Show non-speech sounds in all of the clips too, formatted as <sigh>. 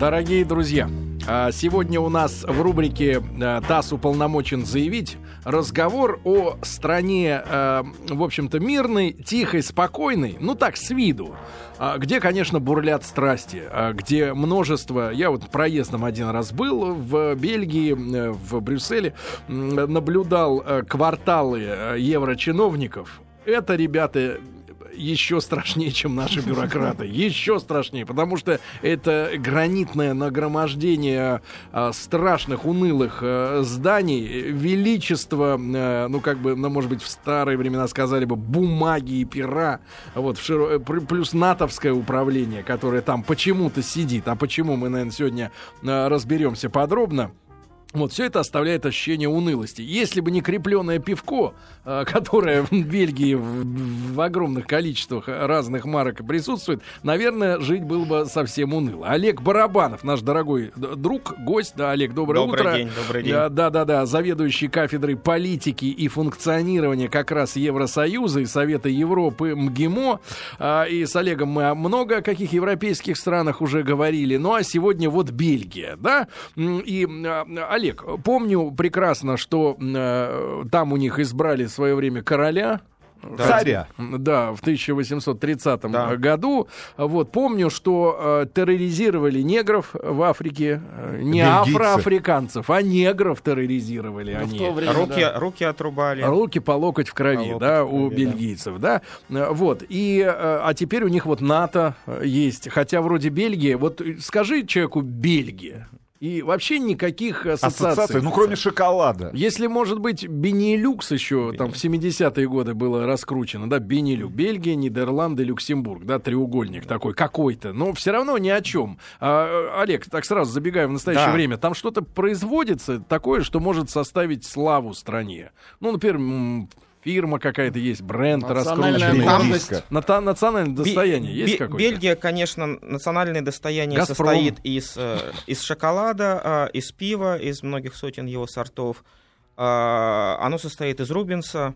Дорогие друзья, а, сегодня у нас в рубрике а, «ТАСС уполномочен заявить» разговор о стране, а, в общем-то, мирной, тихой, спокойной, ну так, с виду, где, конечно, бурлят страсти, где множество... Я вот проездом один раз был в Бельгии, в Брюсселе, наблюдал кварталы еврочиновников. Это, ребята, еще страшнее, чем наши бюрократы. <laughs> Еще страшнее, потому что это гранитное нагромождение а, страшных, унылых а, зданий, величество, а, ну, как бы, ну, может быть, в старые времена сказали бы, бумаги и пера, вот, в широ... плюс натовское управление, которое там почему-то сидит, а почему мы, наверное, сегодня разберемся подробно. Вот все это оставляет ощущение унылости. Если бы не крепленное пивко, э, <laughs> которое в Бельгии в, в огромных количествах разных марок присутствует, наверное, жить было бы совсем уныло. Олег Барабанов, наш дорогой друг, гость, да, Олег, доброе добрый утро. День, добрый день. Да, да, да, заведующий кафедрой политики и функционирования как раз Евросоюза и Совета Европы МГИМО. А, и с Олегом мы много о каких европейских странах уже говорили. Ну а сегодня вот Бельгия, да? И а, Олег, помню прекрасно, что э, там у них избрали в свое время короля, да. Царя. Да, в 1830 да. году. Вот, помню, что э, терроризировали негров в Африке. Э, не Бельгийцы. афроафриканцев, а негров терроризировали ну, они. Время, руки, да. руки отрубали. Руки по локоть в крови, да, в крови, у бельгийцев, да. да. Вот, и, э, а теперь у них вот НАТО есть. Хотя вроде Бельгия, вот скажи человеку Бельгия, и вообще никаких ассоциаций. ассоциаций. Ну, кроме шоколада. Если, может быть, Бенилюкс еще Бени. там в 70-е годы было раскручено, да, Бенилюк, Бельгия, Нидерланды, Люксембург, да, треугольник такой какой-то, но все равно ни о чем. А, Олег, так сразу забегая в настоящее да. время, там что-то производится такое, что может составить славу стране. Ну, например, фирма какая-то есть, бренд раскрученный. Ната- национальное достояние есть какое-то? Бельгия, конечно, национальное достояние Газпром. состоит из, э, из шоколада, э, из пива, из многих сотен его сортов. Э, оно состоит из рубинса.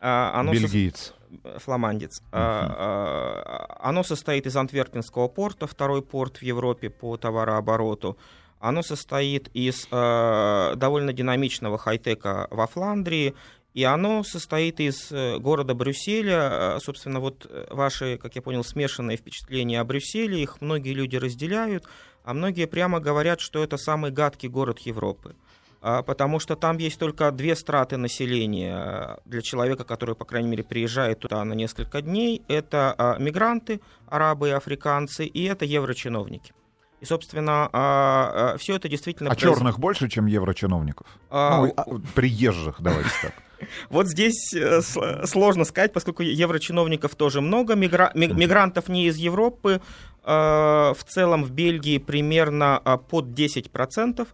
Оно Бельгиец. Со... Фламандец. Uh-huh. Оно состоит из Антверпенского порта, второй порт в Европе по товарообороту. Оно состоит из э, довольно динамичного хай-тека во Фландрии, и оно состоит из э, города Брюсселя. Э, собственно, вот э, ваши, как я понял, смешанные впечатления о Брюсселе, их многие люди разделяют, а многие прямо говорят, что это самый гадкий город Европы. А, потому что там есть только две страты населения для человека, который, по крайней мере, приезжает туда на несколько дней. Это а, мигранты, арабы и африканцы, и это еврочиновники. И, собственно, а, все это действительно... А произ... черных больше, чем еврочиновников? А... Ну, приезжих, давайте так. <laughs> Вот здесь э, сложно сказать, поскольку еврочиновников тоже много, мигра... мигрантов не из Европы, э, в целом в Бельгии примерно э, под 10%.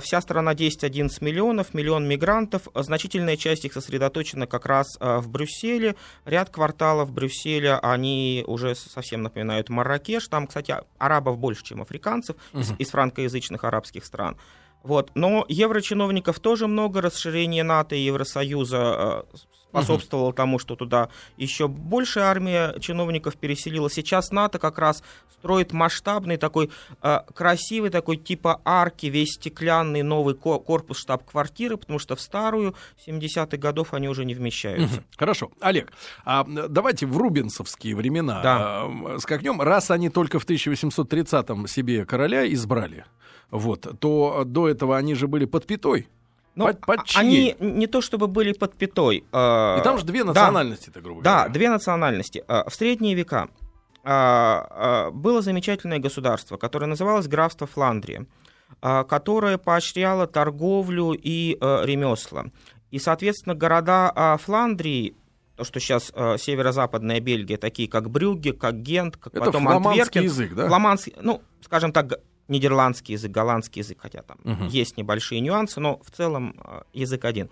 Вся страна 10-11 миллионов, миллион мигрантов. Значительная часть их сосредоточена как раз в Брюсселе. Ряд кварталов Брюсселя, они уже совсем напоминают Марракеш. Там, кстати, арабов больше, чем африканцев угу. из, из франкоязычных арабских стран. Вот. Но еврочиновников тоже много, расширение НАТО и Евросоюза э, способствовало угу. тому, что туда еще больше армия чиновников переселила. Сейчас НАТО как раз строит масштабный такой э, красивый такой типа арки, весь стеклянный новый корпус штаб-квартиры, потому что в старую 70-х годов они уже не вмещаются. Угу. Хорошо. Олег, а давайте в рубинсовские времена да. э, скакнем. Раз они только в 1830-м себе короля избрали, вот, то до этого они же были под пятой. Ну, под, под они не то чтобы были под пятой. Э, И там же две национальности-то, грубо говоря. Да, две национальности. Э, в средние века было замечательное государство, которое называлось графство Фландрия, которое поощряло торговлю и ремесла. И, соответственно, города Фландрии то, что сейчас северо-западная Бельгия, такие как Брюгге, как Гент, как Это потом Антверпен. язык, да? Фламандский, ну, скажем так, нидерландский язык, голландский язык, хотя там угу. есть небольшие нюансы, но в целом э, язык один.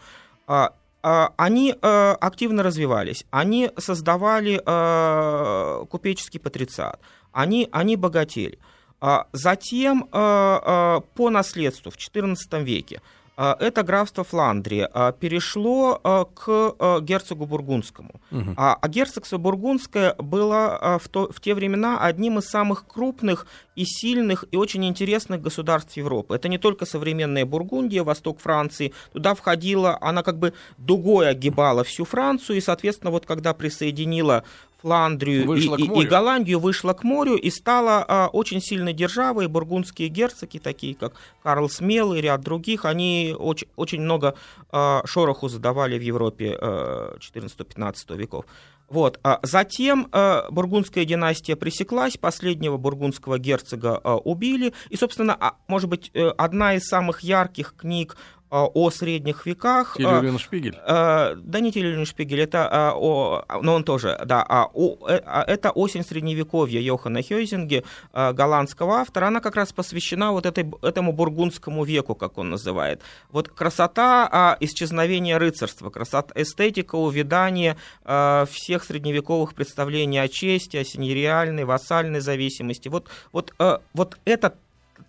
А, а, они э, активно развивались, они создавали э, купеческий патрициат, они, они богатели. А затем по наследству в XIV веке это графство Фландрия, перешло к герцогу Бургундскому. Угу. А, а герцогство Бургундское было в, то, в те времена одним из самых крупных и сильных и очень интересных государств Европы. Это не только современная Бургундия, восток Франции. Туда входила, она как бы дугой огибала всю Францию, и, соответственно, вот когда присоединила Фландрию и, и, и Голландию, вышла к морю и стала а, очень сильной державой. Бургундские герцоги, такие как Карл Смелый и ряд других, они очень, очень много а, шороху задавали в Европе а, 14-15 веков. Вот. А затем э, бургундская династия пресеклась, последнего бургундского герцога э, убили. И, собственно, а, может быть, э, одна из самых ярких книг о средних веках. Тилюлин Шпигель? А, да не Тилюлин Шпигель, это, а, о, но он тоже, да, а, о, э, это «Осень Средневековья» Йохана Хёйзинге, голландского автора. Она как раз посвящена вот этой, этому бургундскому веку, как он называет. Вот красота исчезновения рыцарства, красота, эстетика, увядание всех средневековых представлений о чести, о синериальной, вассальной зависимости. Вот, вот, вот это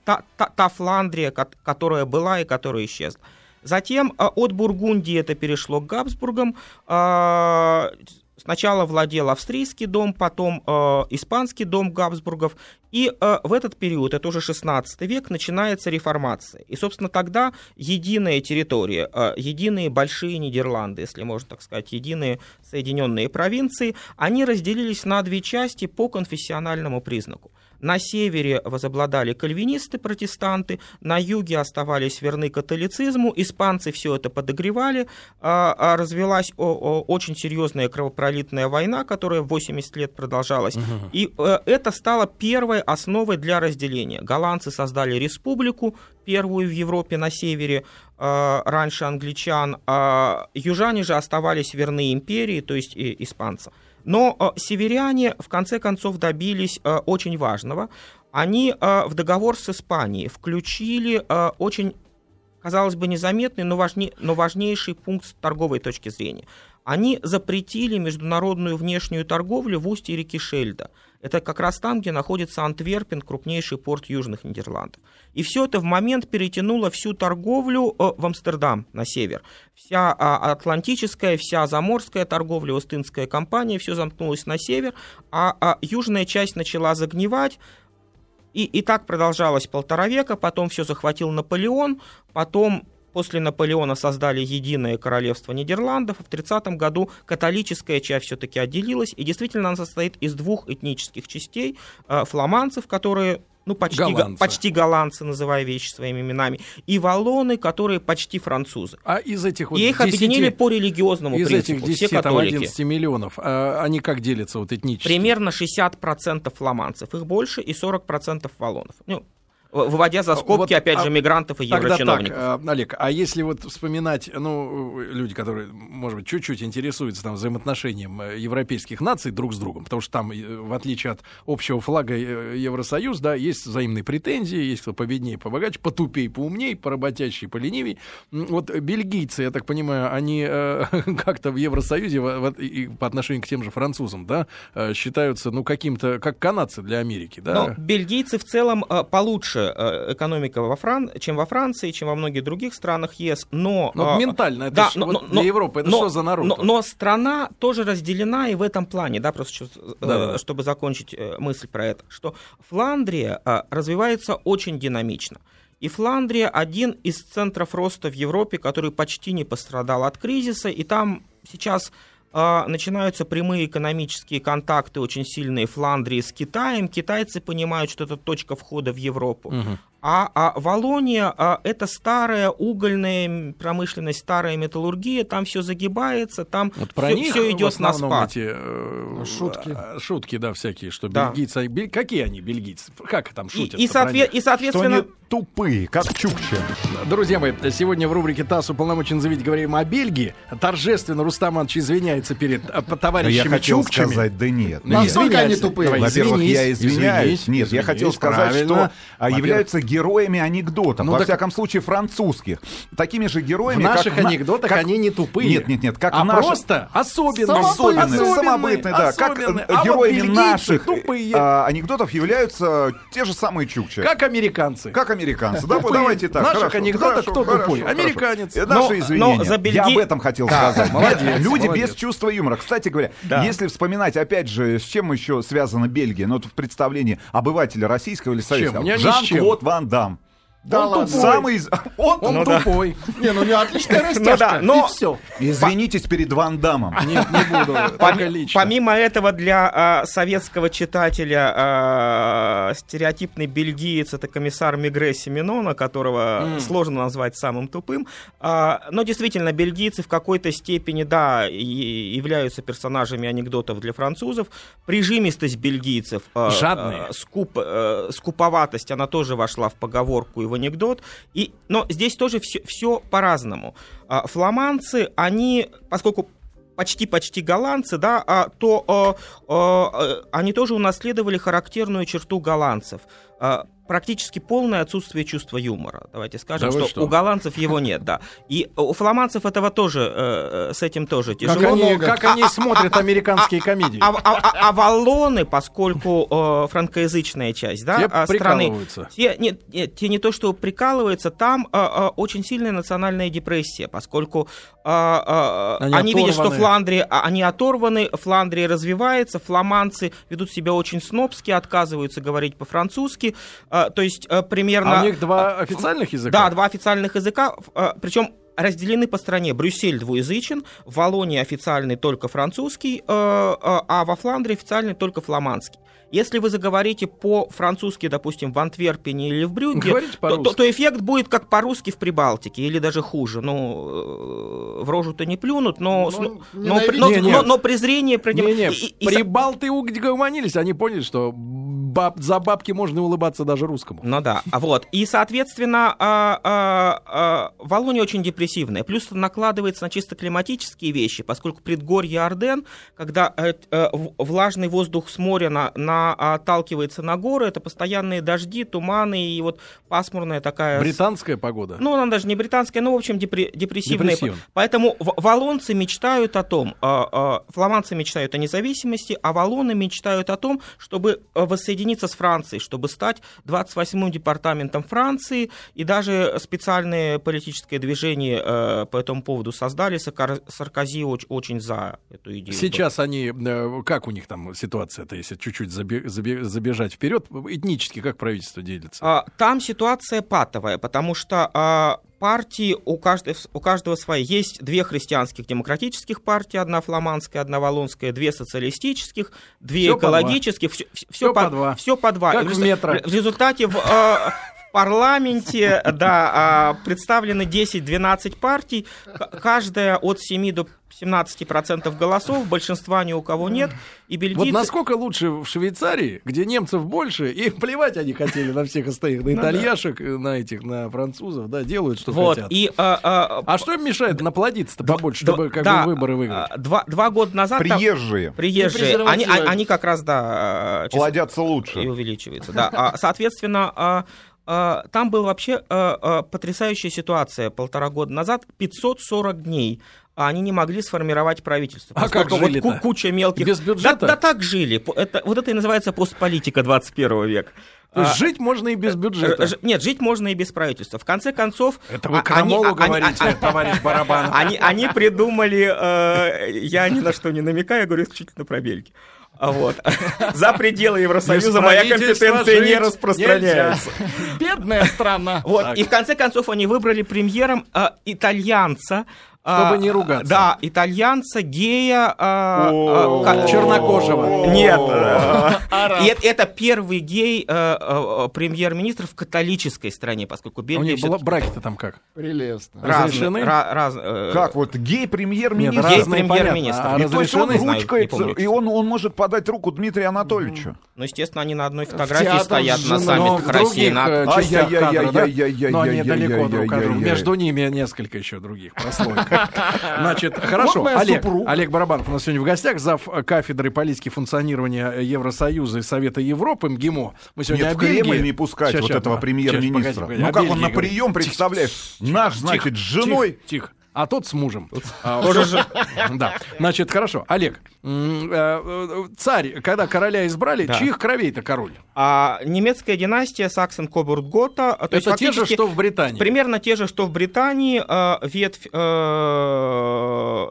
та, та, та Фландрия, которая была и которая исчезла. Затем а, от Бургундии это перешло к Габсбургам. А, сначала владел австрийский дом, потом э, испанский дом Габсбургов. И э, в этот период, это уже 16 век, начинается реформация. И, собственно, тогда единая территория, э, единые большие Нидерланды, если можно так сказать, единые соединенные провинции, они разделились на две части по конфессиональному признаку. На севере возобладали кальвинисты-протестанты, на юге оставались верны католицизму, испанцы все это подогревали, а, а развелась очень серьезная кровопролитная война, которая 80 лет продолжалась, угу. и э, это стало первой основой для разделения. Голландцы создали республику, первую в Европе на севере, э, раньше англичан, а южане же оставались верны империи, то есть испанцам. Но э, северяне в конце концов добились э, очень важного. Они в договор с Испанией включили очень, казалось бы, незаметный, но, важней, но важнейший пункт с торговой точки зрения. Они запретили международную внешнюю торговлю в устье реки Шельда – это как раз там, где находится Антверпен, крупнейший порт Южных Нидерландов. И все это в момент перетянуло всю торговлю э, в Амстердам на север. Вся а, атлантическая, вся заморская торговля, Остинская компания, все замкнулось на север, а, а южная часть начала загнивать, и, и так продолжалось полтора века, потом все захватил Наполеон, потом После Наполеона создали единое королевство Нидерландов. В 30 году католическая часть все-таки отделилась. И действительно она состоит из двух этнических частей. Э, фламандцев, которые ну, почти голландцы. почти голландцы, называя вещи своими именами, и валлоны, которые почти французы. А из этих вот И их 10, объединили по религиозному из принципу. Из этих 10, там, 11 миллионов, а они как делятся вот этнически? Примерно 60% фламандцев, их больше, и 40% валлонов. Ну, выводя за скобки, вот, опять а, же, мигрантов и еврочиновников. Так, Олег, а если вот вспоминать, ну, люди, которые, может быть, чуть-чуть интересуются там взаимоотношением э, европейских наций друг с другом, потому что там, э, в отличие от общего флага э, Евросоюз, да, есть взаимные претензии, есть кто победнее, побогаче, потупее, поумнее, поработящий, поленивей. Вот бельгийцы, я так понимаю, они э, <laughs> как-то в Евросоюзе в, в, и по отношению к тем же французам, да, считаются, ну, каким-то, как канадцы для Америки, да? Но бельгийцы в целом получше лучше э, экономика во Фран... чем во Франции, чем во многих других странах ЕС, но... Но а, ментально, это да, ж, но, вот но, для Европы, это но, что за народ? Но, но страна тоже разделена и в этом плане, да, просто да, чтобы закончить э, мысль про это, что Фландрия развивается очень динамично. И Фландрия один из центров роста в Европе, который почти не пострадал от кризиса, и там сейчас начинаются прямые экономические контакты очень сильные Фландрии с Китаем. Китайцы понимают, что это точка входа в Европу. Угу. А, а Волония а, это старая угольная промышленность, старая металлургия, там все загибается, там вот про все, них все идет на спад. Эти, э, шутки. А, шутки, да, всякие, что да. бельгийцы. Бель, какие они бельгийцы? Как там шутят? И, и, соответ, и соответственно. Что они тупые, как чукчи. Друзья мои, сегодня в рубрике ТАСС уполномочен заявить говорим о Бельгии. Торжественно Рустам Иванович извиняется перед э, товарищами я хотел чукчами. сказать, да нет. Насколько они тупые? Во-первых, я извиняюсь. Извинись, нет, извинись, я хотел сказать, правильно. что а, являются героями анекдотов, ну, во так... всяком случае французских. Такими же героями, В наших как анекдотах как... они не тупые. Нет, нет, нет, как а наши... просто особенные. Особенные, особенные, самобытные, да. Особенные. Как а героями вот наших тупые. А, анекдотов являются те же самые чукчи. Как американцы. Как американцы, да, давайте так. Наших анекдотах кто тупой? Американец. Наши извинения. Я об этом хотел сказать. <laughs> Люди без чувства юмора. Кстати говоря, если вспоминать, опять же, с чем еще связана Бельгия, ну, в представлении обывателя российского или советского. Жан-Клод Ван Дам. Да он ладно. тупой. Самый... <laughs> Он, он ну, тупой. Да. Не, ну у него отличная <laughs> растяжка. Ну, да, но... И все. Извинитесь перед Ван Дамом. Не, не буду, лично. Помимо этого, для а, советского читателя а, стереотипный бельгиец это комиссар Мигре Семенона, которого mm. сложно назвать самым тупым. А, но действительно, бельгийцы в какой-то степени, да, являются персонажами анекдотов для французов. Прижимистость бельгийцев, а, Жадные. А, скуп, а, скуповатость, она тоже вошла в поговорку и в анекдот. И, но здесь тоже все, все по-разному. А, фламандцы, они, поскольку почти-почти голландцы, да, а, то а, а, они тоже унаследовали характерную черту голландцев практически полное отсутствие чувства юмора. Давайте скажем, да что, что у голландцев его нет, да. И у фламандцев этого тоже, э, э с этим тоже тяжело. Как они, как они смотрят американские комедии. А, а, а, а валлоны, поскольку э, франкоязычная часть да, те страны, те, нет, нет, те не то, что прикалываются, там э, э, очень сильная национальная депрессия, поскольку э, э, они, они видят, что Фландрия, они оторваны, Фландрия развивается, фламандцы ведут себя очень снобски, отказываются говорить по-французски, э, а, то есть э, примерно... А у них два официальных языка? Да, два официальных языка, э, причем разделены по стране. Брюссель двуязычен, в Валонии официальный только французский, э, а во Фландрии официальный только фламандский. Если вы заговорите по-французски, допустим, в Антверпене или в Брюгге, то, то, то эффект будет как по-русски в Прибалтике, или даже хуже. Ну, в рожу-то не плюнут, но, ну, но, но, но, но, но презрение... Не, не, и, и, Прибалты угомонились, они поняли, что баб, за бабки можно улыбаться даже русскому. Ну да, а вот. И, соответственно, а, а, а, Волония очень депрессивная. Плюс накладывается на чисто климатические вещи, поскольку предгорье Орден, когда э, э, влажный воздух с моря на, на, отталкивается на горы, это постоянные дожди, туманы и вот пасмурная такая... Британская погода? Ну, она даже не британская, но, в общем, депре- депрессивная. Депрессивная. Поэтому валонцы мечтают о том, а, а, фламандцы мечтают о независимости, а валоны мечтают о том, чтобы воссоединиться объединиться с Францией, чтобы стать 28-м департаментом Франции, и даже специальное политическое движение э, по этому поводу создали. Саркози очень, очень за эту идею. Сейчас они, э, как у них там ситуация-то, если чуть-чуть забежать вперед, этнически как правительство делится? А, там ситуация патовая, потому что а, партии у каждого, у каждого свои. Есть две христианских демократических партии, одна фламандская, одна валлонская, две социалистических, две все экологических. По все, все, все по, по два. Все по два. Как в, в метро. В результате в, э, парламенте, да, а, представлены 10-12 партий, каждая от 7 до 17% голосов, большинства ни у кого нет, и бельгийцы... Вот насколько лучше в Швейцарии, где немцев больше, и <laughs> плевать они хотели на всех остальных, на ну итальяшек, на этих, на французов, да, делают, что вот, хотят. И, а, а, а что им мешает наплодиться-то побольше, чтобы как да, бы выборы выиграть? Два, два года назад... Приезжие. Там, приезжие. Они, они как раз, да... Плодятся лучше. И увеличиваются, да. Соответственно, а, там была вообще а, а, потрясающая ситуация полтора года назад. 540 дней они не могли сформировать правительство. А как жили вот куча мелких... Без бюджета? Да, да так жили. Это, вот это и называется постполитика 21 века. То есть а, жить можно и без бюджета? Ж, нет, жить можно и без правительства. В конце концов... Это вы Крамолу они, говорите, они, товарищ Барабанов. Они, они придумали... Э, я ни на что не намекаю, я говорю исключительно про Бельгию. А вот. <laughs> За пределы Евросоюза моя компетенция не распространяется. Бедная страна. Вот. И в конце концов они выбрали премьером э, итальянца, чтобы а, не ругаться. Да, итальянца, гея, а, а, чернокожего. Нет. И это первый гей премьер-министр в католической стране, поскольку Бельгия... У них браки-то там как? Прелестно. Разрешены? Э, как вот гей премьер-министр? Гей премьер-министр. А разрешены? И он может подать руку Дмитрию Анатольевичу. Ну, естественно, они на одной фотографии стоят на саммитах России. Но они далеко друг от друга. Между ними несколько еще других прослойка. <laughs> Значит, хорошо. Олег, Олег Барабанов у нас сегодня в гостях, зав кафедры политики функционирования Евросоюза и Совета Европы МГИМО. Мы сегодня Нет, в Кремль не пускать вот этого премьер-министра. Ну как он на прием, представляешь? Наш, значит, с женой. Тихо а тот с мужем. А, Тоже же. <laughs> Да. Значит, хорошо. Олег, царь, когда короля избрали, да. чьих кровей-то король? А, немецкая династия саксен кобурт гота Это те же, что в Британии? Примерно те же, что в Британии, э, ветвь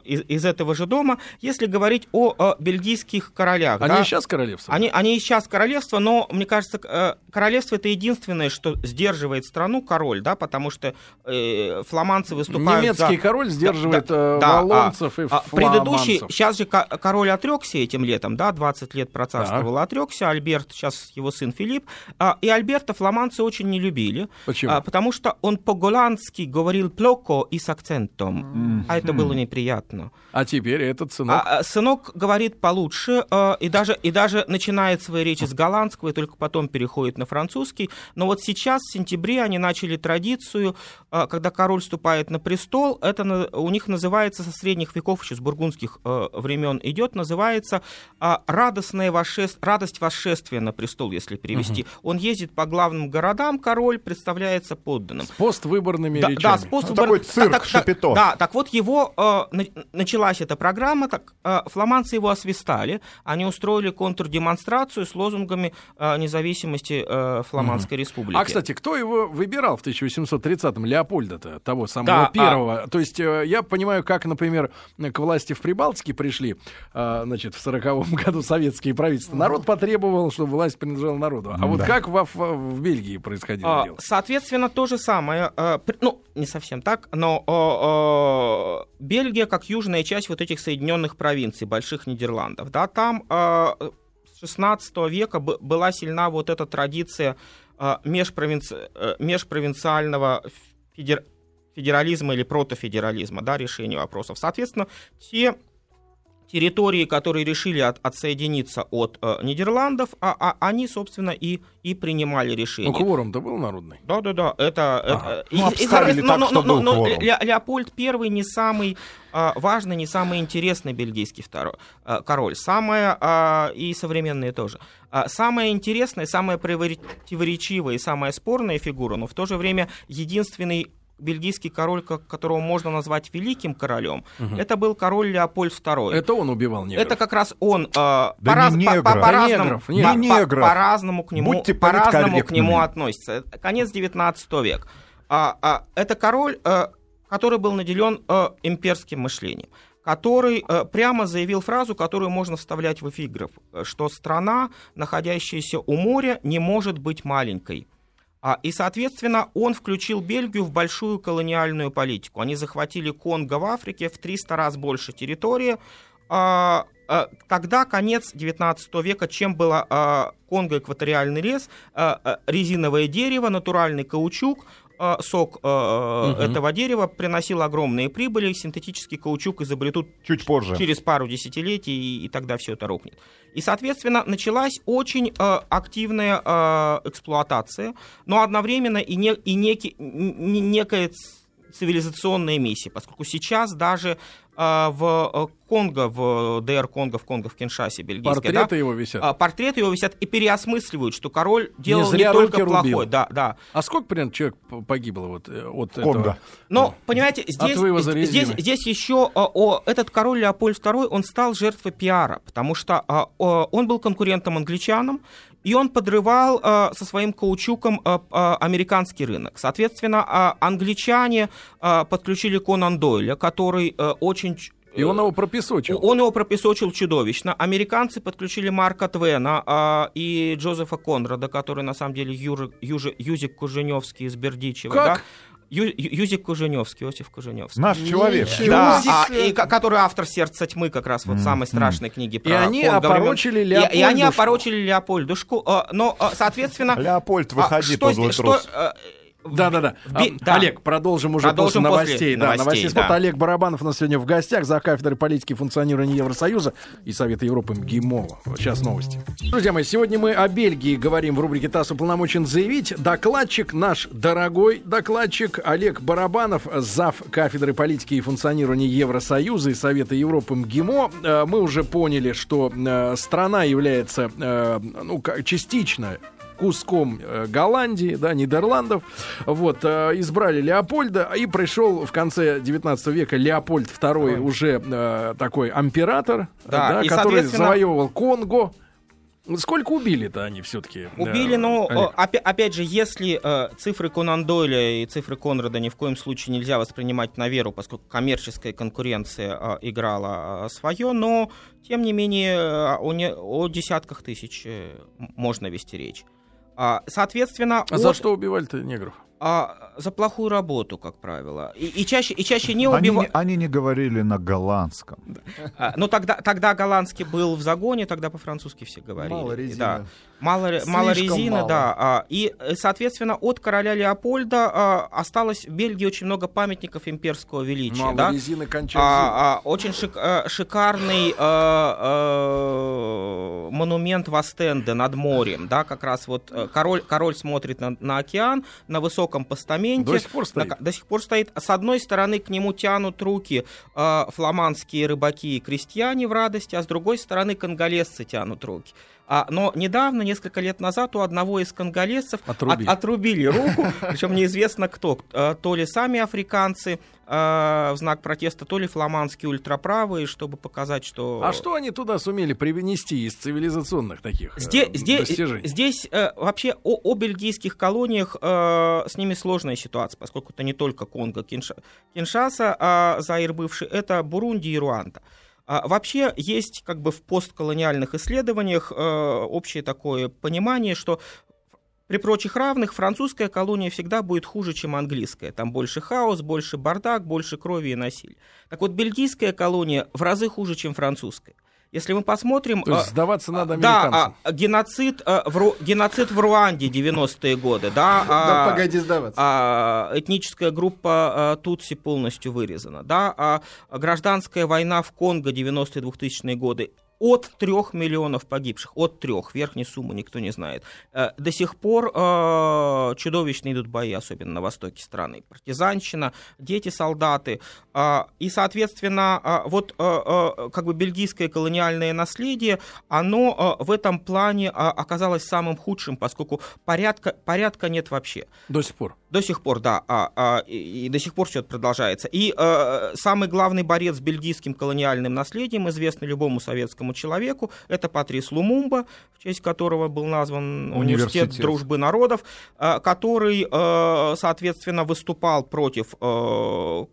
из, из этого же дома. Если говорить о, бельгийских королях. Они да, сейчас королевство? Они, они сейчас королевство, но, мне кажется, королевство это единственное, что сдерживает страну король, да, потому что э, фламандцы выступают Немецкий за король сдерживает да, э, да, а, и а, Предыдущий, сейчас же король отрекся этим летом, да, 20 лет процарствовал, да. отрекся, Альберт, сейчас его сын Филипп, а, и Альберта фламандцы очень не любили. Почему? А, потому что он по-голландски говорил плоко и с акцентом, mm-hmm. а это было неприятно. А теперь этот сынок? А, а сынок говорит получше, и, даже, и даже начинает свои речи с голландского, и только потом переходит на французский. Но вот сейчас, в сентябре, они начали традицию, когда король вступает на престол, это у них называется со средних веков, еще с бургундских времен идет, называется э, радостное восшествие, радость восшествия на престол, если перевести. Угу. Он ездит по главным городам, король представляется подданным. С поствыборными да, речами. Да, с поствыбор... ну, Такой цирк, так, шапито. Да, так вот его, э, началась эта программа, так, э, фламандцы его освистали, они устроили контрдемонстрацию с лозунгами э, независимости э, Фламандской угу. республики. А, кстати, кто его выбирал в 1830-м? Леопольда-то, того самого да, первого. А... То есть есть э, я понимаю, как, например, к власти в Прибалтике пришли, э, значит, в сороковом году советские правительства. Народ потребовал, чтобы власть принадлежала народу. А вот да. как во, в Бельгии происходило а, дело? Соответственно, то же самое. Э, ну, не совсем так, но Бельгия как южная часть вот этих соединенных провинций, больших Нидерландов, да, там с 16 века была сильна вот эта традиция межпровинци... межпровинциального федер федерализма или протофедерализма, да, решения вопросов. Соответственно, те территории, которые решили от, отсоединиться от э, Нидерландов, а, а они, собственно, и, и принимали решение. Ну, кворум-то был народный. Да, да, да. Это, ага. это, ну, и, и, так, но, но, но, но Ле, Леопольд I не самый э, важный, не самый интересный бельгийский второй, э, король. Самое, э, и современные тоже. Э, самая интересная, самая противоречивая и самая спорная фигура, но в то же время единственный бельгийский король, которого можно назвать великим королем, угу. это был король Леопольд II. Это он убивал негров. Это как раз он э, да по, раз, по, по, по, разному, не по, негров. по, по разному к нему, по разному к нему относится. Конец 19 века. А, а, это король, а, который был наделен а, имперским мышлением который э, прямо заявил фразу, которую можно вставлять в эпиграф, что страна, находящаяся у моря, не может быть маленькой. А, и, соответственно, он включил Бельгию в большую колониальную политику. Они захватили Конго в Африке в 300 раз больше территории. А, а, тогда конец 19 века, чем было Конго экваториальный лес, резиновое дерево, натуральный каучук, сок угу. этого дерева приносил огромные прибыли, синтетический каучук изобретут чуть позже, через пару десятилетий, и, и тогда все это рухнет. И, соответственно, началась очень э, активная э, эксплуатация, но одновременно и, не, и неки, не, некая цивилизационная миссия, поскольку сейчас даже а, в э, Конго, в ДР Конго, в Конго, в Киншасе, бельгийской. Портреты да, его висят. А, портреты его висят и переосмысливают, что король делал не, не только плохой. Рубил. Да, да. А сколько примерно человек погибло вот э, от Конго. этого? Но, понимаете, здесь, здесь, здесь еще о, этот король Леопольд II, он стал жертвой пиара, потому что он был конкурентом англичанам, и он подрывал э, со своим каучуком э, э, американский рынок. Соответственно, э, англичане э, подключили Конан Дойля, который э, очень и он его пропесочил. Он его пропесочил чудовищно. Американцы подключили Марка Твена а, и Джозефа Конрада, который на самом деле Юр, Юж, Юзик Куженевский из Бердичева. Как? Да? Ю, Юзик Куженевский, Иосиф Куженевский. Наш человек. Да, а, и, который автор «Сердца тьмы», как раз вот mm. самой страшной книги про И они опорочили Леопольдушку. И, и они опорочили Леопольдушку. А, но, а, соответственно... Леопольд, выходи, что, подлый трус. Что, Да-да-да. А, да. Олег, продолжим уже продолжим после новостей. После да, новостей, новостей спорта. Да. Олег Барабанов у нас сегодня в гостях за кафедрой политики и функционирования Евросоюза и Совета Европы МГИМО. Сейчас новости. Друзья мои, сегодня мы о Бельгии говорим в рубрике «ТАСС уполномочен заявить». Докладчик, наш дорогой докладчик Олег Барабанов, зав. кафедры политики и функционирования Евросоюза и Совета Европы МГИМО. Э, мы уже поняли, что э, страна является э, ну, частично куском э, Голландии, да, Нидерландов. Вот, э, избрали Леопольда, и пришел в конце 19 века Леопольд II, уже э, такой император, да, да, который соответственно... завоевывал Конго. Сколько убили-то они все-таки? Убили, но ну, опять, опять же, если э, цифры Конан Дойля и цифры Конрада ни в коем случае нельзя воспринимать на веру, поскольку коммерческая конкуренция э, играла э, свое, но тем не менее о, не, о десятках тысяч э, можно вести речь. А, соответственно... А от... за что убивали-то негров? А, за плохую работу, как правило. И, и чаще, и чаще не убивали. Они, они не говорили на голландском. А, ну тогда, тогда голландский был в загоне, тогда по-французски все говорили. Мало резины. Да. Мало, мало резины, мало. да. А, и, соответственно, от короля Леопольда а, осталось в Бельгии очень много памятников имперского величия. Мало да? резины кончается. А, а, очень шик, а, шикарный а, а, монумент в Астенде над морем, да, как раз вот э, король, король смотрит на, на океан, на высоком постаменте. До сих пор стоит. На, до сих пор стоит. С одной стороны к нему тянут руки а, фламандские рыбаки и крестьяне в радости, а с другой стороны конголезцы тянут руки. А, но недавно, несколько лет назад, у одного из конголезцев отрубили, от, отрубили руку, причем неизвестно кто, а, то ли сами африканцы в знак протеста, то ли фламандские ультраправые, чтобы показать, что... А что они туда сумели привнести из цивилизационных таких здесь, э, здесь, достижений? Здесь э, вообще о, о бельгийских колониях э, с ними сложная ситуация, поскольку это не только Конго, Кинша, Киншаса, а Заир бывший, это Бурунди и Руанда. А вообще есть как бы в постколониальных исследованиях э, общее такое понимание, что при прочих равных французская колония всегда будет хуже, чем английская. Там больше хаос, больше бардак, больше крови и насилия. Так вот, бельгийская колония в разы хуже, чем французская. Если мы посмотрим... То есть а, сдаваться надо американцам. Да, а, геноцид, а, в, геноцид в Руанде 90-е годы, да. Да, а, погоди сдаваться. А, этническая группа Тутси полностью вырезана, да. А гражданская война в Конго 90-е-2000-е годы от 3 миллионов погибших, от 3, верхней суммы никто не знает. Э, до сих пор э, чудовищно идут бои, особенно на востоке страны. Партизанщина, дети, солдаты. Э, и, соответственно, э, вот как бы бельгийское колониальное наследие, оно в этом плане оказалось самым худшим, поскольку порядка, порядка нет вообще. До сих пор? До сих пор, да. А, а, и, и до сих пор все это продолжается. И самый главный борец с бельгийским колониальным наследием, известный любому советскому этому человеку. Это Патрис Лумумба, в честь которого был назван университет, университет дружбы народов, э, который, э, соответственно, выступал против э,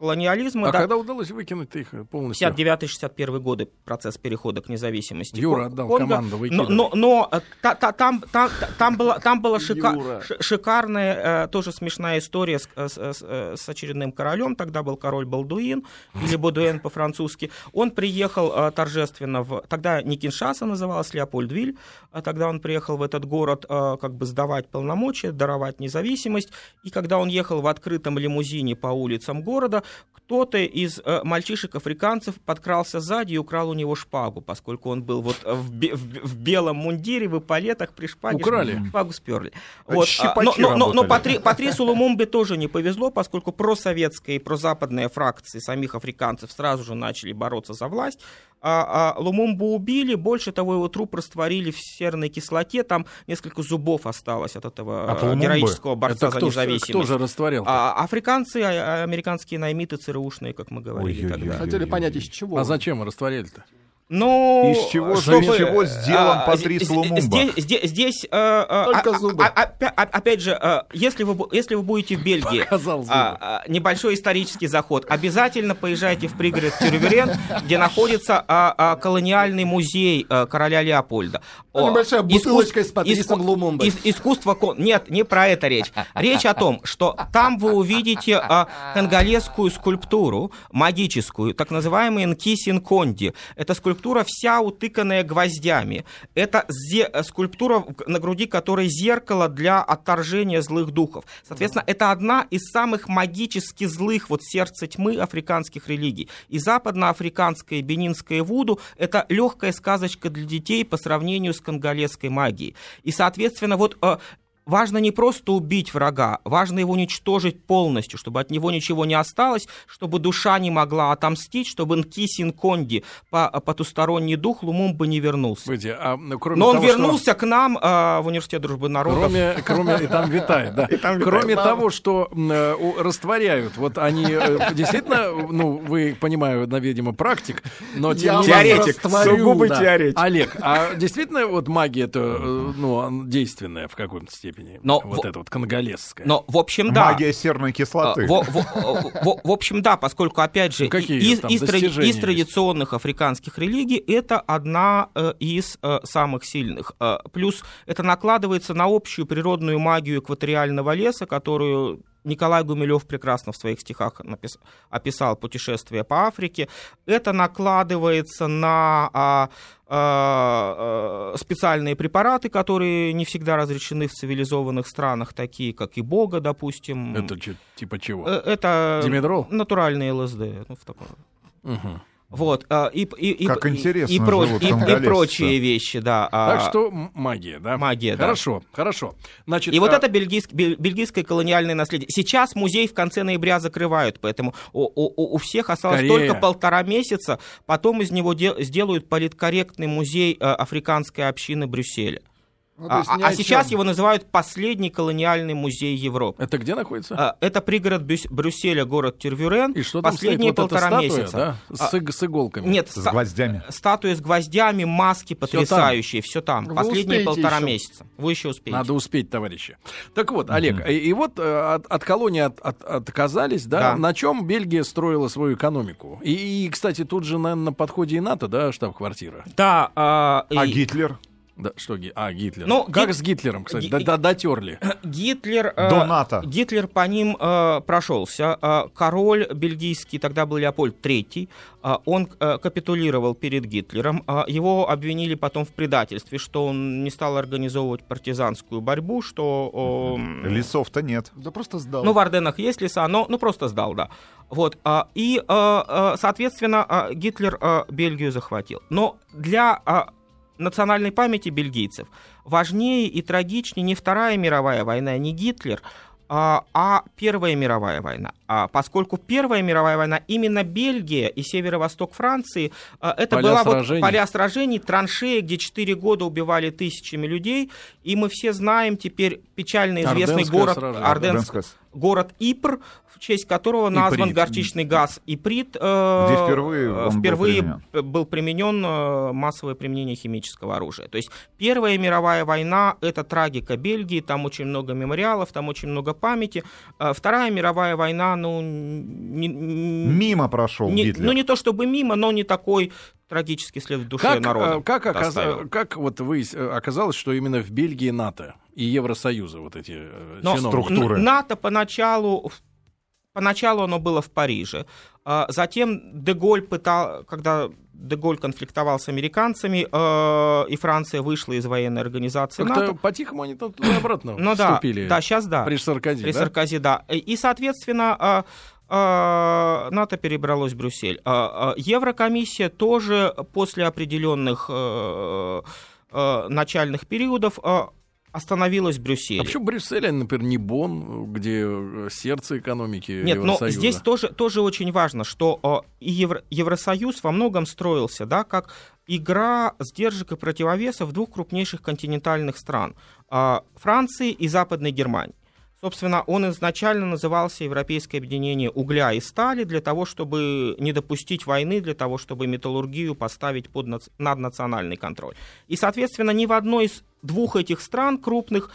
колониализма. А да. когда удалось выкинуть их полностью? 59-61 годы процесс перехода к независимости. Юра отдал Конго. команду выкидывать. Но, но, но та, та, там, там, там была, там была шика, шикарная, тоже смешная история с, с, с очередным королем. Тогда был король Балдуин, или Бодуэн по-французски. Он приехал торжественно в... Тогда не Киншаса называлась, Леопольдвиль. А тогда он приехал в этот город как бы сдавать полномочия, даровать независимость. И когда он ехал в открытом лимузине по улицам города, кто-то из э, мальчишек-африканцев подкрался сзади и украл у него шпагу, поскольку он был вот в, в, в белом мундире, в эполетах, при шпаге. Украли? Шпагу сперли. Вот. А, но но, но, но Патри, Патрису Лумумбе тоже не повезло, поскольку просоветская и прозападные фракции самих африканцев сразу же начали бороться за власть а, а Лумумбу убили, больше того, его труп растворили в серной кислоте, там несколько зубов осталось от этого от героического борца Это за кто, независимость. Кто же растворил? А, африканцы, а, американские наймиты, ЦРУшные, как мы говорили Ой, тогда. Хотели понять, из чего. А зачем растворили-то? Ну, из чего, чтобы, из чего сделан а, Патрис Лумумба? Здесь, здесь, здесь а, а, Только а, зубы. А, а, а, опять же, а, если, вы, если вы будете в Бельгии, а, а, небольшой исторический заход, обязательно поезжайте в пригород Тюрверен, где находится а, а, колониальный музей а, короля Леопольда. О, небольшая бутылочка с Патрисом иску, Лумумбой. Ис, искусство... Нет, не про это речь. Речь о том, что там вы увидите а, конголезскую скульптуру, магическую, так называемый Нкисин Конди. Это скульптура скульптура вся утыканная гвоздями. Это зе- скульптура, на груди которой зеркало для отторжения злых духов. Соответственно, это одна из самых магически злых вот сердца тьмы африканских религий. И западноафриканская бенинская вуду — это легкая сказочка для детей по сравнению с конголезской магией. И, соответственно, вот э, важно не просто убить врага, важно его уничтожить полностью, чтобы от него ничего не осталось, чтобы душа не могла отомстить, чтобы Нкисин Конди, потусторонний дух, Лумумба не вернулся. Пойди, а, ну, кроме Но он того, вернулся что... к нам а, в Университет дружбы народов. Кроме, кроме и там витает, да. <laughs> Там кроме витает, того, что э, растворяют, вот они э, действительно, ну, вы, понимаю, на, видимо, практик, но тем Теоретик, сугубый да. теоретик. Олег, а действительно вот магия это, э, ну, действенная в какой-то степени? Степени. Но вот в... это вот конголезская. Но, в общем, да. Магия серной кислоты. В, в, в, в общем, да, поскольку, опять же, ну, из, из, из традиционных африканских религий это одна э, из э, самых сильных. Э, плюс это накладывается на общую природную магию экваториального леса, которую Николай Гумилев прекрасно в своих стихах напис... описал путешествие по Африке. Это накладывается на а, специальные препараты, которые не всегда разрешены в цивилизованных странах, такие как и Бога, допустим. Это типа чего? Э, это Димедрол? натуральный ЛСД. Ну, в таком... угу. Вот, а, и, и, как и, интересно и, про, и, и прочие вещи, да. А так что магия, да? Магия, да. Хорошо, хорошо. Значит, и а... вот это бельгийск, бельгийское колониальное наследие. Сейчас музей в конце ноября закрывают, поэтому у, у, у всех осталось Скорее. только полтора месяца. Потом из него де, сделают политкорректный музей э, африканской общины Брюсселя. Ну, а, а сейчас его называют последний колониальный музей Европы. Это где находится? А, это пригород Брюс, Брюсселя, город Тюрвюрен. И что там Последние стоит? полтора вот статуя, месяца. Да? С, а, с иголками. Нет, с гвоздями. Статуи с гвоздями, маски потрясающие, все там. Все там. Вы Последние полтора еще. месяца. Вы еще успеете. Надо успеть, товарищи. Так вот, Олег, mm-hmm. и, и вот э, от, от колонии от, от, отказались, да? да? На чем Бельгия строила свою экономику? И, и, кстати, тут же, наверное, на подходе и НАТО, да, штаб-квартира? Да. А, а и... Гитлер? Да, что, а, Гитлер. Ну, как Гит... с Гитлером, кстати, Ги... да, дотерли. <clears throat> Гитлер... Э, До НАТО. Гитлер по ним э, прошелся. Э, король бельгийский, тогда был Леопольд III, э, он капитулировал перед Гитлером. Его обвинили потом в предательстве, что он не стал организовывать партизанскую борьбу, что... Э, Лесов-то нет. Да просто сдал. Ну, в Орденах есть леса, но ну, просто сдал, да. Вот, и, соответственно, Гитлер Бельгию захватил. Но для национальной памяти бельгийцев важнее и трагичнее не Вторая мировая война, не Гитлер, а, а Первая мировая война. А поскольку Первая мировая война, именно Бельгия и северо-восток Франции, а, это поля была сражений. вот поля сражений, траншеи, где 4 года убивали тысячами людей, и мы все знаем теперь печально известный Орденское город Орденск, город Ипр, в честь которого назван горчичный газ Иприт, э, где впервые, впервые был применен, был применен э, массовое применение химического оружия. То есть Первая мировая война — это трагика Бельгии, там очень много мемориалов, там очень много памяти. Э, Вторая мировая война, ну... Не, мимо прошел не, Гитлер. Ну не то чтобы мимо, но не такой трагический след в душе как, народа. Как, оказ... как вот вы оказалось, что именно в Бельгии НАТО и Евросоюза вот эти Но структуры? НАТО поначалу Поначалу оно было в Париже. А затем Деголь пытал, когда Деголь конфликтовал с американцами, э, и Франция вышла из военной организации Как-то НАТО. по-тихому они тут обратно ну, вступили. Да, да, сейчас да. При Саркози, При да? Саркози, да. И, соответственно, э, э, НАТО перебралось в Брюссель. Еврокомиссия тоже после определенных начальных периодов остановилась в Брюсселе. А почему Брюссель, а, например, не Бонн, где э, сердце экономики Нет, но здесь тоже, тоже очень важно, что и Евро, Евросоюз во многом строился, да, как игра сдержек и противовесов двух крупнейших континентальных стран а, Франции и Западной Германии. Собственно, он изначально назывался Европейское объединение угля и стали для того, чтобы не допустить войны, для того, чтобы металлургию поставить под наднациональный контроль. И, соответственно, ни в одной из двух этих стран крупных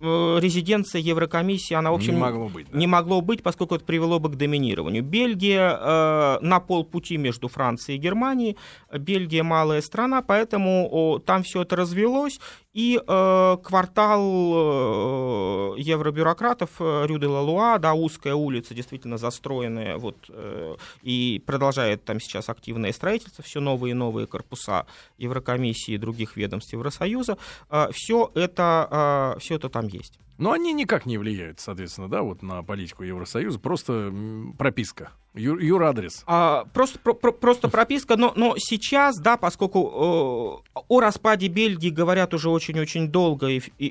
э, резиденция Еврокомиссии, она, в общем, не могло быть, да? не могло быть поскольку это привело бы к доминированию. Бельгия э, на полпути между Францией и Германией. Бельгия малая страна, поэтому о, там все это развелось, и э, квартал э, евробюрократов э, Рю де Лалуа, да, узкая улица, действительно застроенная, вот, э, и продолжает там сейчас активное строительство, все новые и новые корпуса Еврокомиссии и других ведомств Евросоюза, э, все это, э, все это там есть. Но они никак не влияют, соответственно, да, вот на политику Евросоюза, просто прописка. Юрадрес. А, просто, про, просто прописка, но, но сейчас, да, поскольку э, о распаде Бельгии говорят уже очень-очень долго и, и,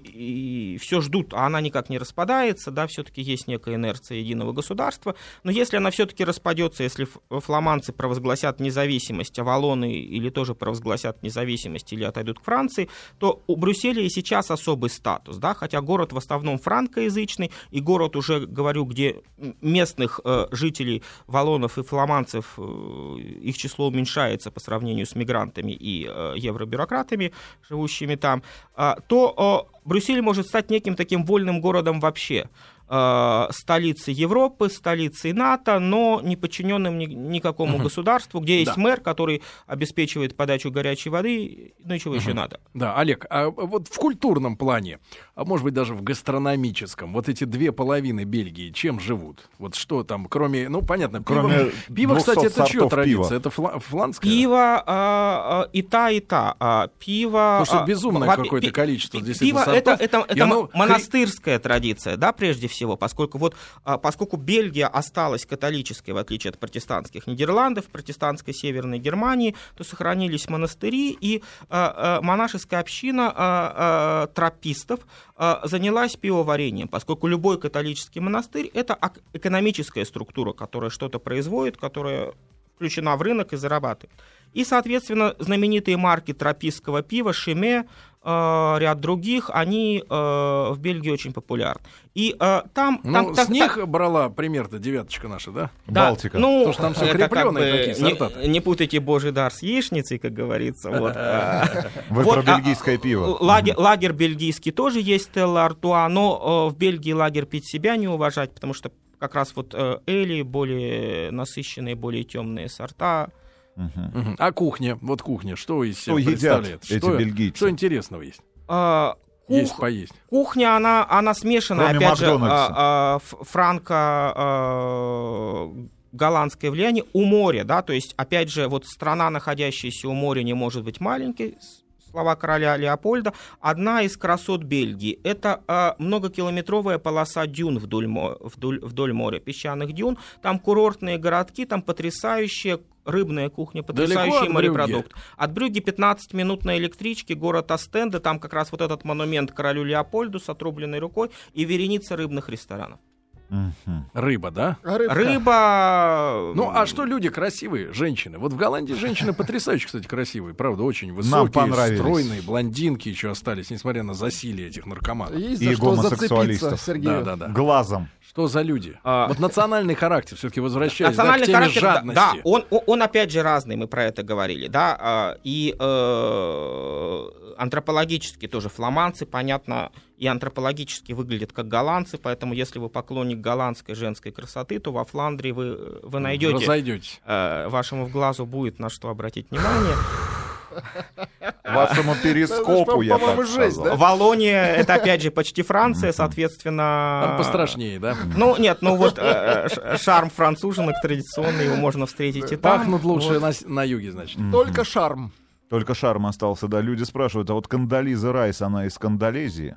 и все ждут, а она никак не распадается, да, все-таки есть некая инерция единого государства, но если она все-таки распадется, если фламандцы провозгласят независимость, а валоны или тоже провозгласят независимость или отойдут к Франции, то у Брюсселя и сейчас особый статус, да, хотя город в основном франкоязычный, и город уже, говорю, где местных э, жителей валонов и фламандцев, э, их число уменьшается по сравнению с мигрантами и э, евробюрократами, живущими там, а, то Брюссель может стать неким таким вольным городом вообще. Э, столицы Европы, столицы НАТО, но не подчиненным ни, никакому угу. государству, где есть да. мэр, который обеспечивает подачу горячей воды, ну и чего угу. еще надо. Да, Олег, а вот в культурном плане, а может быть даже в гастрономическом, вот эти две половины Бельгии чем живут? Вот что там, кроме, ну понятно, кроме пиво, пиво кстати, это чья традиция? Пива. Это фла- фланское? Пиво а, а, и та, и та. А, пиво... Потому что а, безумное а, какое-то количество здесь Пиво это, это, это, это монастырская традиция, да, прежде всего всего, поскольку вот, а, поскольку Бельгия осталась католической, в отличие от протестантских Нидерландов, протестантской Северной Германии, то сохранились монастыри, и а, а, монашеская община тропистов занялась пивоварением, поскольку любой католический монастырь — это экономическая структура, которая что-то производит, которая включена в рынок и зарабатывает. И, соответственно, знаменитые марки тропистского пива Шиме, ряд других, они э, в Бельгии очень популярны. И э, там... Ну, там с так, них так... брала пример-то девяточка наша, да? да Балтика. Ну, Потому что там все крепленые как бы, такие сорта. Не, не путайте божий дар с яичницей, как говорится. Вот. <laughs> Вы про а, бельгийское пиво. Лагерь бельгийский тоже есть, Стелла Артуа, но в Бельгии лагерь пить себя не уважать, потому что как раз вот Эли, более насыщенные, более темные сорта, Угу. А кухня, вот кухня, что из себя что представляет? Едят эти что, бельгийцы? Что интересного есть? А, кух... Есть поесть. Кухня, она, она смешанная, Кроме опять Макдональдса. же, а, а, франко... А, голландское влияние у моря, да, то есть, опять же, вот страна, находящаяся у моря, не может быть маленькой, слова короля Леопольда, одна из красот Бельгии. Это э, многокилометровая полоса дюн вдоль, вдоль, вдоль моря, песчаных дюн. Там курортные городки, там потрясающая рыбная кухня, потрясающий морепродукт. От Брюги 15 минут на электричке, город Астенде, там как раз вот этот монумент королю Леопольду с отрубленной рукой и вереница рыбных ресторанов. Рыба, да? Рыбка. Рыба. Ну, а что люди красивые, женщины? Вот в Голландии женщины <laughs> потрясающие, кстати, красивые, правда, очень высокие, стройные, блондинки еще остались, несмотря на засилие этих наркоманов. Есть и гомосексуалистов. Да, да, да. Глазом. Что за люди? А... Вот национальный характер все-таки возвращается да, к теме характер, жадности. Да, он, он опять же разный, мы про это говорили, да, а, и э, антропологически тоже фламандцы, понятно, и антропологически выглядят как голландцы, поэтому если вы поклонник голландской женской красоты, то во Фландрии вы, вы найдете... Разойдетесь. Э, вашему в глазу будет на что обратить внимание. Вашему <laughs> перископу, я так жесть, да? Валония, это опять же почти <laughs> Франция, соответственно... Там пострашнее, да? Ну, нет, ну вот э, э, шарм француженок традиционный, его можно встретить и там. Пахнут лучше на юге, значит. Только шарм. Только шарм остался, да. Люди спрашивают, а вот Кандализа Райс, она из Кандалезии?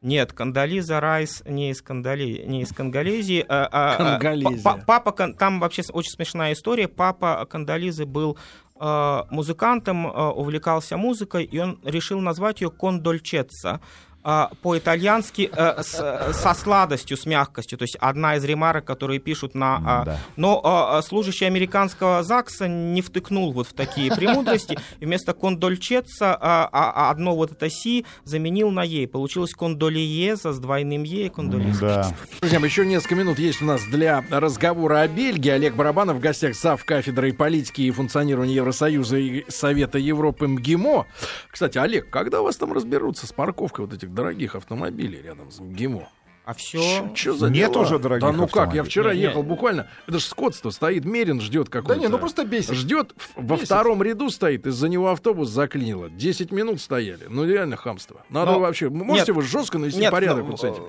Нет, Кандализа Райс не из, Кандали... не из Кангалезии. А, а, а, папа, там вообще очень смешная история. Папа Кандализы был а, музыкантом, а, увлекался музыкой, и он решил назвать ее Кондольчеца. А, по-итальянски э, со сладостью, с мягкостью. То есть одна из ремарок, которые пишут на... А, да. Но служащий американского ЗАГСа не втыкнул вот в такие премудрости. <laughs> Вместо кондольчеца одно вот это «си» заменил на «е». Получилось кондолиеза с двойным «е» и кондолиеза. Да. Друзья, еще несколько минут есть у нас для разговора о Бельгии. Олег Барабанов в гостях зав. кафедрой политики и функционирования Евросоюза и Совета Европы МГИМО. Кстати, Олег, когда у вас там разберутся с парковкой вот этих дорогих автомобилей рядом с ГИМО. А все... Что за Нет дела? уже дорогих Да ну как, я вчера нет, ехал нет. буквально... Это же скотство, стоит Мерин, ждет какой-то... Да не, ну просто бесит. Ждет, во втором ряду стоит, из-за него автобус заклинило. Десять минут стояли. Ну реально хамство. Надо Но... вообще... Можете нет, вы жестко навести нет, порядок но... вот с этим?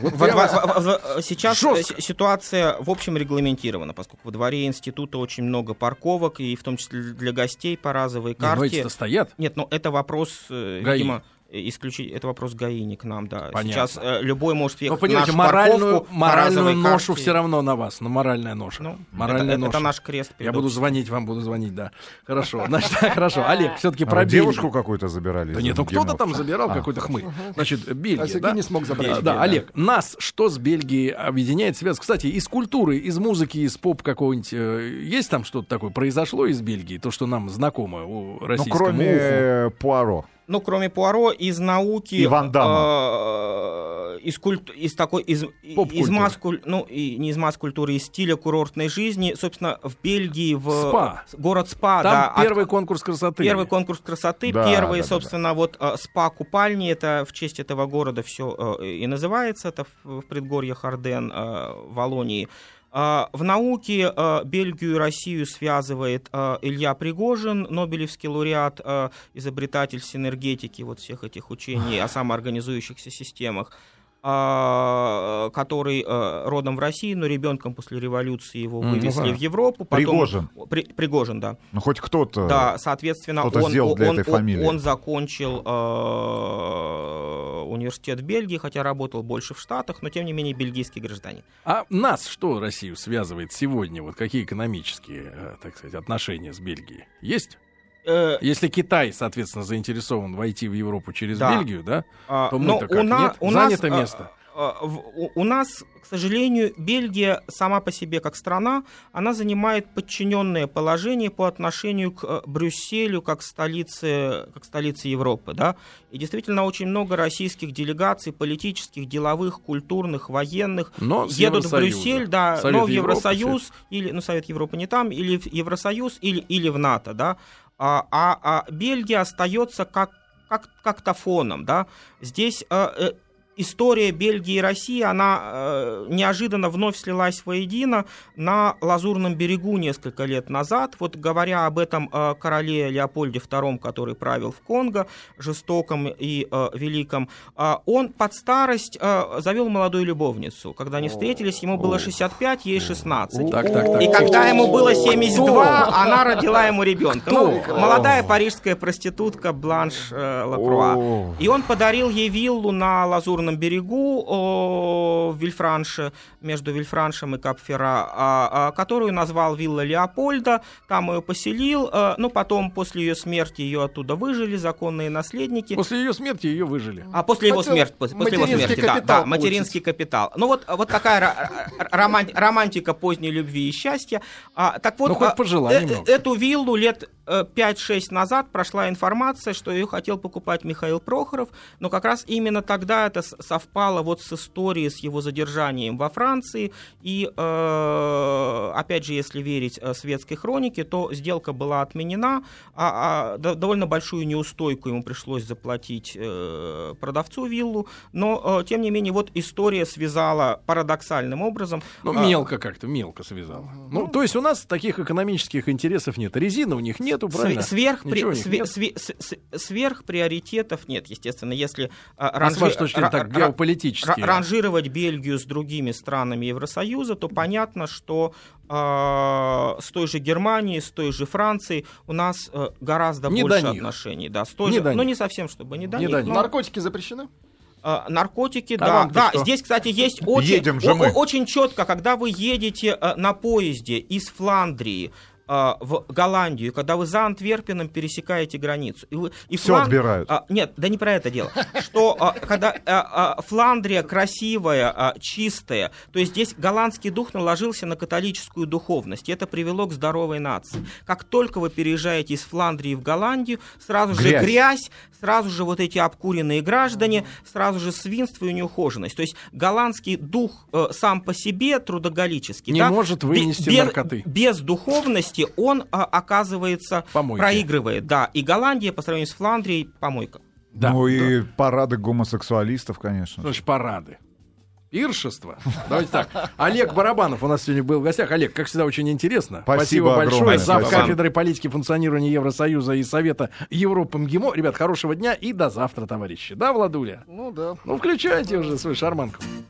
Вот в, в, в, сейчас Жестко. ситуация в общем регламентирована, поскольку во дворе института очень много парковок, и в том числе для гостей по разовой карте. Нет, стоят. Нет, но это вопрос, э, Гаи. видимо, исключить это вопрос ГАИ не к нам, да. Понятно. Сейчас э, любой может въехать Вы понимаете, моральную, моральную ношу карте. все равно на вас, но моральная ноша. Ну, моральная это, ноша. это наш крест. Я буду звонить вам, буду звонить, да. Хорошо, значит, <laughs> хорошо. Олег, все-таки про а девушку какую-то забирали. Да нет, ну кто-то там забирал, а. какой-то хмырь. Значит, Бельгия, да? не смог забрать. Да, Олег, нас что с Бельгией объединяет, связь? Кстати, из культуры, из музыки, из поп какого-нибудь, э, есть там что-то такое произошло из Бельгии, то, что нам знакомо у российского Ну, кроме Пуаро ну, кроме Пуаро, из науки... И Ван э, из, культ, из такой... Из, из масс ну, и не из масс-культуры, из стиля курортной жизни. Собственно, в Бельгии, в... СПА. Город СПА, Там да. первый от, конкурс красоты. Первый конкурс красоты, да, первый, да, собственно, да. вот э, СПА-купальни, это в честь этого города все э, и называется, это в, в предгорьях Арден, э, Волонии. В науке а, Бельгию и Россию связывает а, Илья Пригожин, Нобелевский лауреат, изобретатель синергетики вот всех этих учений о самоорганизующихся системах. А, который а, родом в России, но ребенком после революции его вывезли mm, ну, в Европу. Потом, Пригожин. При, Пригожин, да. Ну хоть кто-то. Да, соответственно, он, он, он, он закончил университет Бельгии, хотя работал больше в Штатах, но тем не менее бельгийский гражданин. А нас что Россию связывает сегодня? Вот какие экономические, так сказать, отношения с Бельгией? Есть? Э, Если Китай, соответственно, заинтересован войти в Европу через да. Бельгию, да, а, то мы-то как? На, Нет? у Занято нас, место. А, у, нас, к сожалению, Бельгия сама по себе как страна, она занимает подчиненное положение по отношению к э, Брюсселю как столице, как столице Европы. Да? И действительно очень много российских делегаций, политических, деловых, культурных, военных но едут в Брюссель, да, Совет но в Евросоюз, Европы, или, ну, Совет Европы не там, или в Евросоюз, или, или в НАТО. Да? а, а, а Бельгия остается как, как, как-то фоном. Да? Здесь э, история Бельгии и России, она э, неожиданно вновь слилась воедино на Лазурном берегу несколько лет назад. Вот говоря об этом э, короле Леопольде II, который правил в Конго, жестоком и э, великом, э, он под старость э, завел молодую любовницу. Когда они встретились, ему было 65, ей 16. Так, так, так. И когда ему было 72, она родила ему ребенка. Ну, молодая парижская проститутка Бланш э, Лакруа. И он подарил ей виллу на Лазурном Лазурном берегу в Вильфранше, между Вильфраншем и Капфера, а, а, которую назвал вилла Леопольда, там ее поселил, э, ну потом после ее смерти ее оттуда выжили законные наследники. После ее смерти ее выжили. А после его смерти, после, его смерти, да, да, материнский капитал. Ну вот, вот такая романтика поздней любви и счастья. А, так вот, ну, э, эту виллу лет 5-6 э, назад прошла информация, что ее хотел покупать Михаил Прохоров, но как раз именно тогда это совпало вот с историей, с его задержанием во Франции, и, э, опять же, если верить э, светской хронике, то сделка была отменена, а, а довольно большую неустойку ему пришлось заплатить продавцу виллу, но, тем не менее, вот история связала парадоксальным образом. Ну, мелко как-то, мелко связала. Ну, то есть у нас таких экономических интересов нет, резины у них нет, нету, правильно? Сверх, при, све, нет? Све, сверх приоритетов нет, естественно. Если а, ранжи, с точки зрения, так, геополитически. ранжировать Бельгию с другими странами Евросоюза, то понятно, что э, с той же Германией, с той же Францией у нас э, гораздо не больше отношений. Да, с той не же, ну, не совсем, чтобы не до не них. До но... Наркотики запрещены? А, наркотики, а да, да. Здесь, кстати, есть очень, Едем же мы. очень четко, когда вы едете э, на поезде из Фландрии а, в Голландию, когда вы за Антверпеном пересекаете границу. И, вы, и Все Флан... отбирают. А, нет, да не про это дело. Что а, когда а, а, Фландрия красивая, а, чистая, то есть здесь голландский дух наложился на католическую духовность. И это привело к здоровой нации. Как только вы переезжаете из Фландрии в Голландию, сразу грязь. же грязь, сразу же вот эти обкуренные граждане, сразу же свинство и неухоженность. То есть голландский дух э, сам по себе трудоголический. Не да, может вынести без, наркоты. Без духовности месте он, а, оказывается, Помойки. проигрывает. Да, и Голландия по сравнению с Фландрией помойка. Да. Ну и парады гомосексуалистов, конечно. Слушай, парады. Пиршество. Давайте так. Олег Барабанов у нас сегодня был в гостях. Олег, как всегда, очень интересно. Спасибо, Спасибо большое. Зав кафедры политики функционирования Евросоюза и Совета Европы МГИМО. Ребят, хорошего дня и до завтра, товарищи. Да, Владуля? Ну да. Ну, включайте уже свою шарманку.